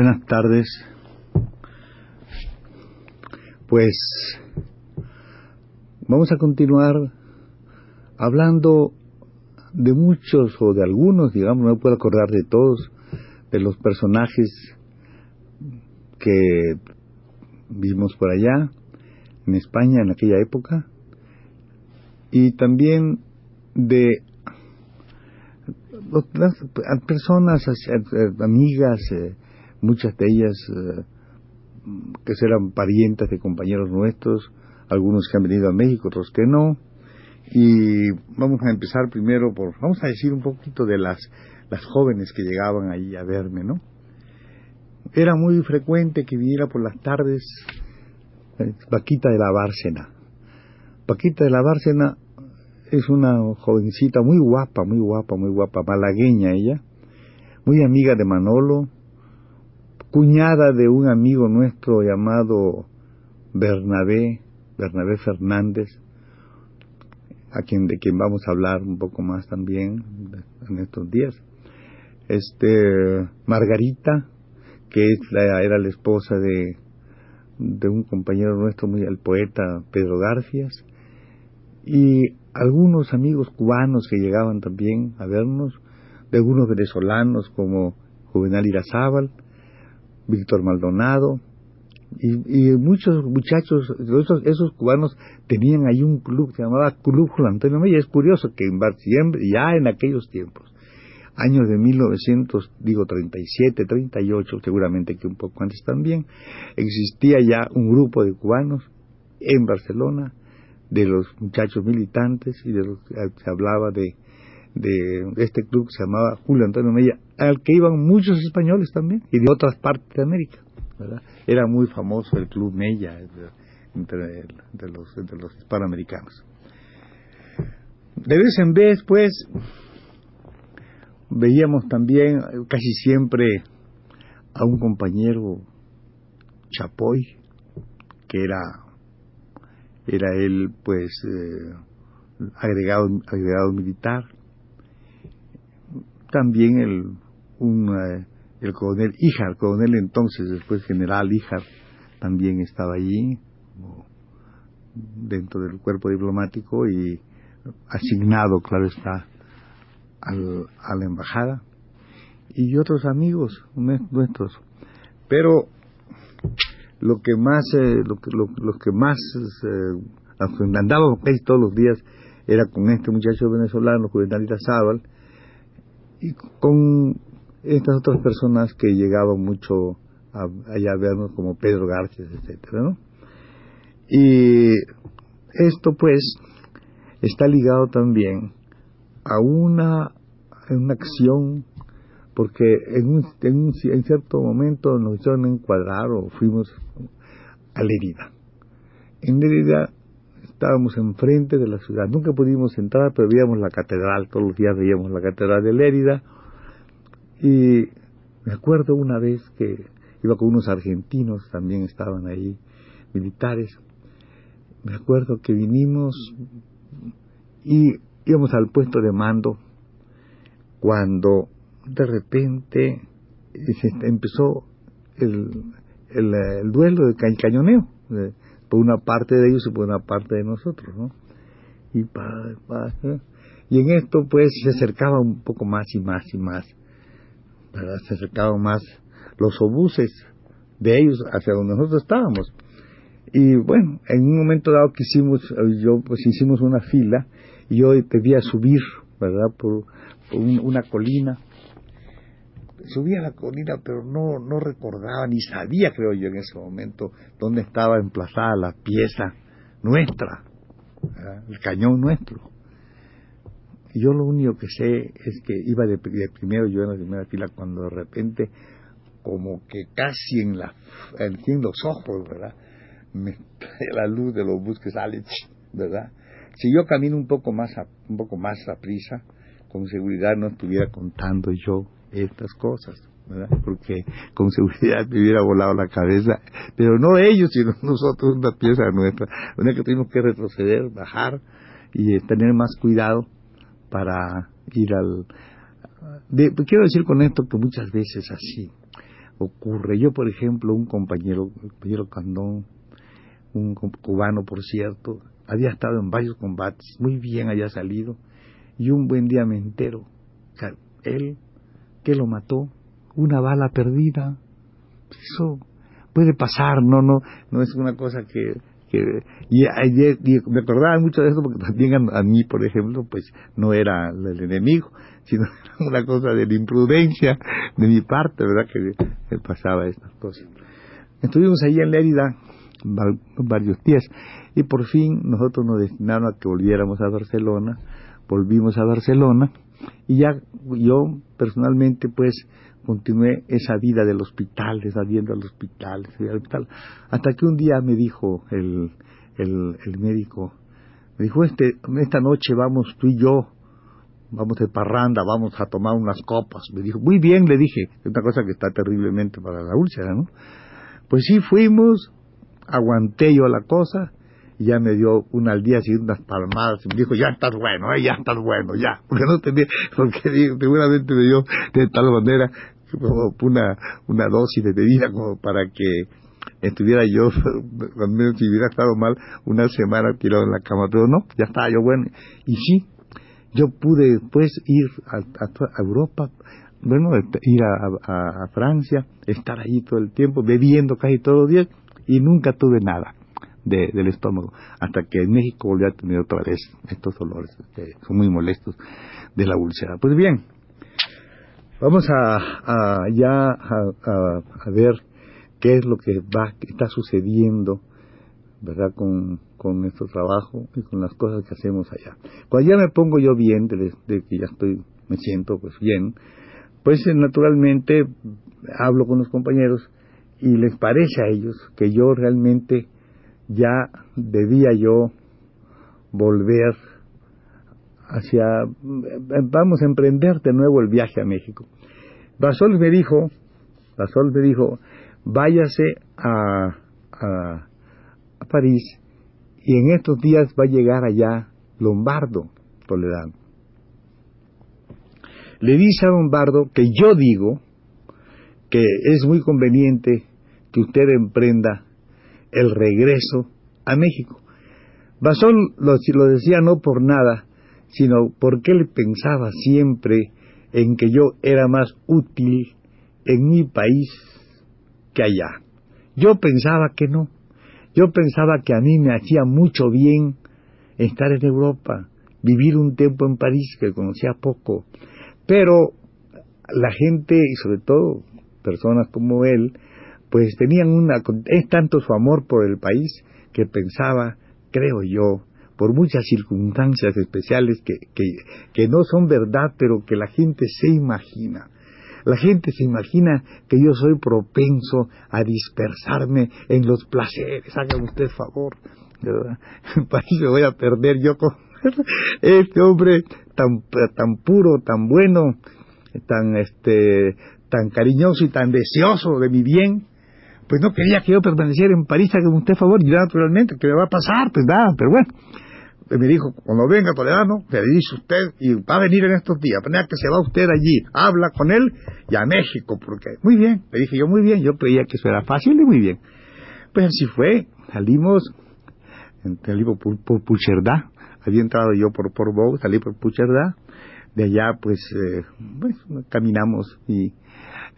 Buenas tardes. Pues vamos a continuar hablando de muchos o de algunos, digamos, no me puedo acordar de todos, de los personajes que vimos por allá, en España en aquella época, y también de personas, amigas, eh, muchas de ellas eh, que eran parientes de compañeros nuestros, algunos que han venido a México, otros que no, y vamos a empezar primero por, vamos a decir un poquito de las, las jóvenes que llegaban ahí a verme, ¿no? Era muy frecuente que viniera por las tardes eh, Paquita de la Bárcena. Paquita de la Bárcena es una jovencita muy guapa, muy guapa, muy guapa, malagueña ella, muy amiga de Manolo, cuñada de un amigo nuestro llamado Bernabé, Bernabé Fernández, a quien de quien vamos a hablar un poco más también en estos días. Este Margarita, que era la esposa de, de un compañero nuestro, muy el poeta Pedro Garfias, y algunos amigos cubanos que llegaban también a vernos, de algunos venezolanos como Juvenal Irazábal, Víctor Maldonado, y, muchos muchachos, esos, esos, cubanos tenían ahí un club, se llamaba Club Juan Antonio Mella. Es curioso que en siempre, ya en aquellos tiempos, años de 1900, digo 37, 38, seguramente que un poco antes también, existía ya un grupo de cubanos en Barcelona, de los muchachos militantes y de los que se hablaba de, de este club que se llamaba Julio Antonio Mella, al que iban muchos españoles también y de otras partes de América. Era muy famoso el Club Mella entre, los, de los hispanoamericanos. De vez en vez, pues, veíamos también casi siempre a un compañero Chapoy, que era, era él, pues, eh, agregado, agregado militar. También el, un eh, el coronel Ijar, coronel entonces, después general Ijar, también estaba allí, dentro del cuerpo diplomático y asignado, claro está, al, a la embajada, y otros amigos nuestros. Pero lo que más, eh, lo, que, lo, que más eh, andábamos casi todos los días era con este muchacho venezolano, Juvenal Sábal, y con estas otras personas que llegaban mucho allá a vernos como Pedro García, etcétera. Y esto pues está ligado también a una, una acción porque en, un, en, cierto momento nos hicieron encuadrar o fuimos a Lérida. En Lérida estábamos enfrente de la ciudad, nunca pudimos entrar, pero veíamos la catedral, todos los días veíamos la catedral de Lérida, y me acuerdo una vez que iba con unos argentinos, también estaban ahí, militares. Me acuerdo que vinimos y íbamos al puesto de mando cuando de repente empezó el, el, duelo de cañoneo, por una parte de ellos y por una parte de nosotros, ¿no? Y, ¿eh? y en esto pues se acercaba un poco más y más y más se acercaban más los obuses de ellos hacia donde nosotros estábamos. Y bueno, en un momento dado que hicimos, yo pues hicimos una fila y yo debía subir, ¿verdad? Por, una colina. Subí a la colina, pero no, no recordaba ni sabía, creo yo, en ese momento, dónde estaba emplazada la pieza nuestra, el cañón nuestro. Yo lo único que sé es que iba de, primero, yo en la primera fila, cuando de repente, como que casi en, la, en los ojos, ¿verdad? Me trae la luz de los buses que salen, ¿verdad? Si yo camino un poco más a, un poco más a prisa, con seguridad no estuviera contando yo estas cosas, ¿verdad? Porque con seguridad me hubiera volado la cabeza, pero no ellos, sino nosotros, una pieza nuestra, una que tuvimos que retroceder, bajar y tener más cuidado para ir al... quiero decir con esto que muchas veces así ocurre. Yo, por ejemplo, un compañero, el compañero Candón, un cubano, por cierto, había estado en varios combates, muy bien había salido, y un buen día me entero, él, que lo mató, una bala perdida, eso puede pasar, no, no, no es una cosa que, y, me acordaba mucho de eso porque también a, mí, por ejemplo, pues no era el enemigo, sino una cosa de la imprudencia de mi parte, ¿verdad? Que me pasaba estas cosas. Estuvimos ahí en Lérida varios días y por fin nosotros nos destinaron a que volviéramos a Barcelona, volvimos a Barcelona y ya yo personalmente pues continué esa vida del hospital, saliendo al hospital, al hospital, hasta que un día me dijo el, el, el médico, me dijo, este, esta noche vamos tú y yo, vamos de parranda, vamos a tomar unas copas. Me dijo, muy bien, le dije, es una cosa que está terriblemente para la úlcera, ¿no? Pues sí, fuimos, aguanté yo la cosa, y ya me dio una al día siguiente unas palmadas y me dijo, ya estás bueno, eh, ya estás bueno, ya. Porque no tenía, porque seguramente me dio de tal manera como una, una dosis de bebida como para que estuviera yo, al menos si hubiera estado mal, una semana tirado en la cama, pero no, ya estaba yo bueno. Y sí, yo pude después ir a, a, Europa, bueno, ir a, a, Francia, estar allí todo el tiempo, bebiendo casi todos los días, y nunca tuve nada de, del estómago, hasta que en México volví a tener otra vez estos dolores, que este, son muy molestos, de la úlcera. Pues bien, vamos a, ya a, ver qué es lo que va, que está sucediendo, ¿verdad? Con, con nuestro trabajo y con las cosas que hacemos allá. Cuando ya me pongo yo bien, de, de que ya estoy, me siento pues bien, pues eh, naturalmente hablo con los compañeros y les parece a ellos que yo realmente ya debía yo volver hacia, vamos a emprender de nuevo el viaje a México. Basol me dijo, Basol me dijo, váyase a, a, París y en estos días va a llegar allá Lombardo Toledano. Le dice a Lombardo que yo digo que es muy conveniente que usted emprenda el regreso a México. Basón lo, lo decía no por nada, sino porque él pensaba siempre en que yo era más útil en mi país que allá. Yo pensaba que no. Yo pensaba que a mí me hacía mucho bien estar en Europa, vivir un tiempo en París, que conocía poco. Pero la gente, y sobre todo personas como él, pues tenían una, es tanto su amor por el país que pensaba, creo yo, por muchas circunstancias especiales que, que, no son verdad, pero que la gente se imagina. La gente se imagina que yo soy propenso a dispersarme en los placeres. Hágame usted favor. me voy a perder yo con este hombre tan, tan puro, tan bueno, tan, este, tan cariñoso y tan deseoso de mi bien pues no quería que yo permaneciera en París, haga usted favor, y naturalmente, ¿qué me va a pasar? Pues nada, pero bueno. Me dijo, cuando venga Toledano, le dice usted, y va a venir en estos días, manera que se va usted allí, habla con él y a México, porque, muy bien, le dije yo, muy bien, yo creía que eso era fácil y muy bien. Pues así fue, salimos, salimos por, por Pucherdá, había entrado yo por Portbou, salí por Pucherdá, de allá pues, eh, pues caminamos y,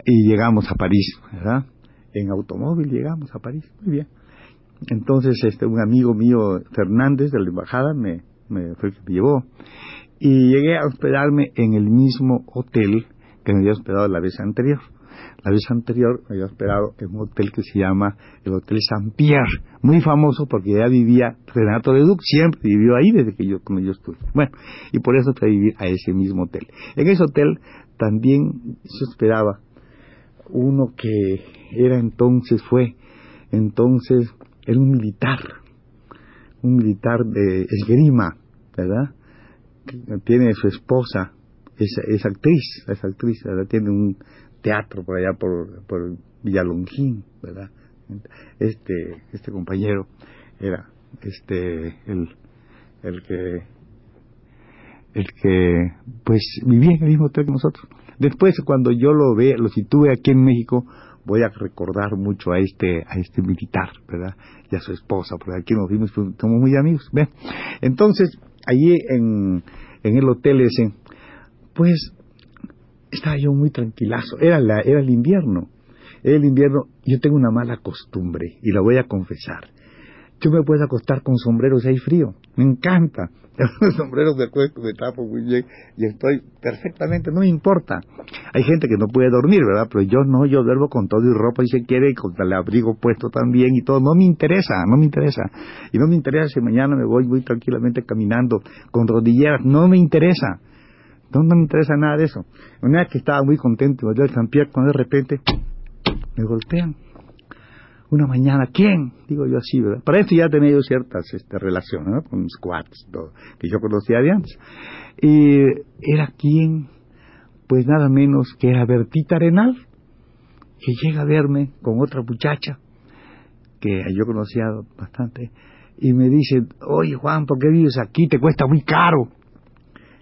y llegamos a París, ¿verdad? En automóvil llegamos a París, muy bien. Entonces, este, un amigo mío, Fernández, de la embajada, me, fue el que me llevó. Y llegué a hospedarme en el mismo hotel que me había hospedado la vez anterior. La vez anterior me había hospedado en un hotel que se llama el Hotel Saint Pierre, muy famoso porque ya vivía Renato Leduc, siempre vivió ahí desde que yo, como yo estuve. Bueno, y por eso fui a vivir a ese mismo hotel. En ese hotel también se hospedaba uno que era entonces, fue entonces, era un militar, un militar de esgrima, ¿verdad? Tiene su esposa, es, actriz, es actriz, ¿verdad? Tiene un teatro por allá por, por Villalongín, ¿verdad? Este, este compañero era este el, el que el que pues vivía en el mismo hotel que nosotros. Después cuando yo lo ve, lo situé aquí en México, voy a recordar mucho a este a este militar, ¿verdad? Y a su esposa, porque aquí nos vimos, somos muy amigos. ¿ve? Entonces, allí en, en el hotel ese, pues estaba yo muy tranquilazo. Era, la, era el invierno. Era el invierno. Yo tengo una mala costumbre y la voy a confesar. Yo me puedo acostar con sombreros hay frío. Me encanta. Los sombreros de acuesto, me tapo muy bien y estoy perfectamente, no me importa. Hay gente que no puede dormir, ¿verdad? Pero yo no, yo duermo con todo y ropa y se quiere, con el abrigo puesto también y todo. No me interesa, no me interesa. Y no me interesa si mañana me voy muy tranquilamente caminando con rodilleras, no me interesa. No, me interesa nada de eso. Una vez que estaba muy contento, me dio el cuando de repente me golpean. Una mañana, ¿quién? Digo yo así, ¿verdad? Para eso ya tenía yo ciertas este, relaciones, ¿no? Con mis cuates, que yo conocía de antes. Y era quién, pues nada menos que era Bertita Arenal, que llega a verme con otra muchacha, que yo conocía bastante, y me dice, oye Juan, ¿por qué vives aquí? Te cuesta muy caro.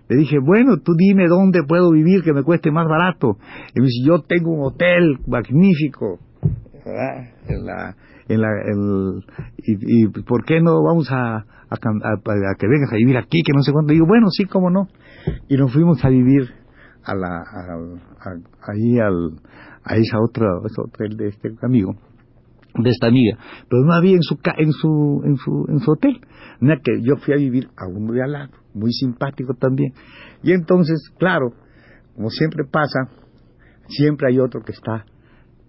Le dije, bueno, tú dime dónde puedo vivir que me cueste más barato. Y me dice, yo tengo un hotel magnífico. ¿Verdad? En la, en la, y, y, ¿por qué no vamos a, a, a, que vengas a vivir aquí, que no sé cuánto? digo, bueno, sí, cómo no. Y nos fuimos a vivir a la, a, ahí al, a esa otra, ese hotel de este amigo de esta amiga, pero no había en su en su en su en su hotel, Una que yo fui a vivir a uno de al lado, muy simpático también. Y entonces, claro, como siempre pasa, siempre hay otro que está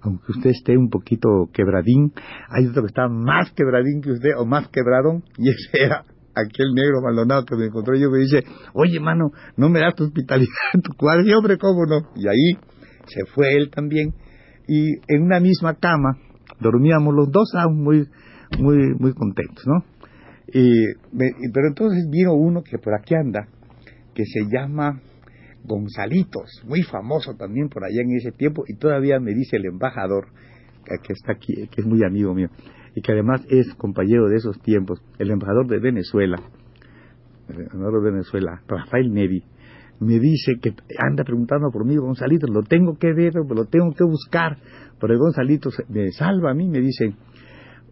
aunque usted esté un poquito quebradín, hay otro que está más quebradín que usted o más quebradón, y ese era aquel negro Maldonado que me encontró y yo me dice, oye mano, no me das tu hospitalidad en tu cuadro, y hombre, cómo no, y ahí se fue él también, y en una misma cama, dormíamos los dos, aún muy, muy, muy contentos, ¿no? Y, pero entonces vino uno que por aquí anda, que se llama Gonzalitos, muy famoso también por allá en ese tiempo, y todavía me dice el embajador, que está aquí, que es muy amigo mío, y que además es compañero de esos tiempos, el embajador de Venezuela, el embajador de Venezuela, Rafael Neri, me dice que anda preguntando por mí, Gonzalito, lo tengo que ver, lo tengo que buscar, pero el Gonzalito me salva a mí, me dice,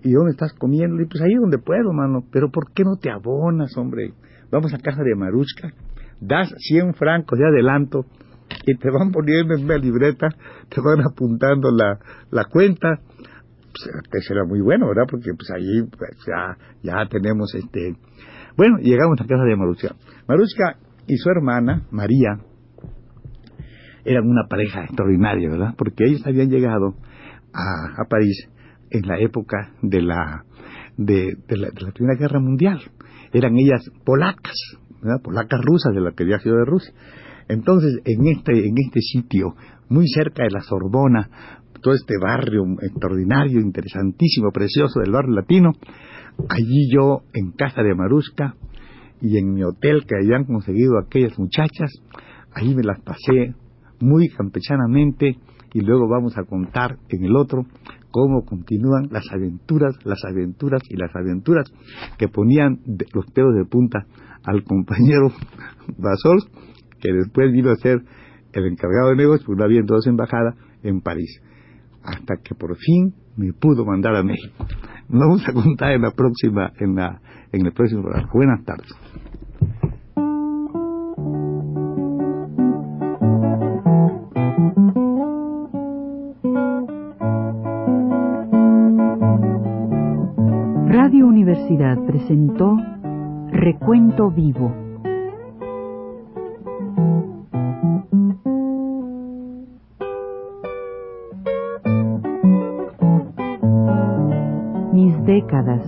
¿y dónde estás comiendo? Y pues ahí donde puedo, mano, pero ¿por qué no te abonas, hombre? Vamos a casa de Maruchka, das 100 francos de adelanto y te van poniendo en una libreta, te van apuntando la, la cuenta, pues, será muy bueno, ¿verdad? Porque pues ahí pues, ya, ya tenemos este... Bueno, llegamos a casa de Maruchka. Maruchka y su hermana, María, eran una pareja extraordinaria, ¿verdad? Porque ellos habían llegado a, a París en la época de la, de, la, de la Primera Guerra Mundial. Eran ellas polacas, ¿verdad? polacas rusas de la que había sido de Rusia. Entonces, en este, en este sitio, muy cerca de la Sorbona, todo este barrio extraordinario, interesantísimo, precioso del barrio latino, allí yo, en casa de Maruska, y en mi hotel que habían conseguido aquellas muchachas, ahí me las pasé muy campechanamente y luego vamos a contar en el otro cómo continúan las aventuras, las aventuras y las aventuras que ponían los pelos de punta al compañero Basol, que después vino a ser el encargado de negocios, porque no había entonces embajada en París, hasta que por fin me pudo mandar a México. Vamos a contar en la próxima, en la, en el próximo programa. Buenas tardes. Radio Universidad presentó Recuento vivo. Mis décadas.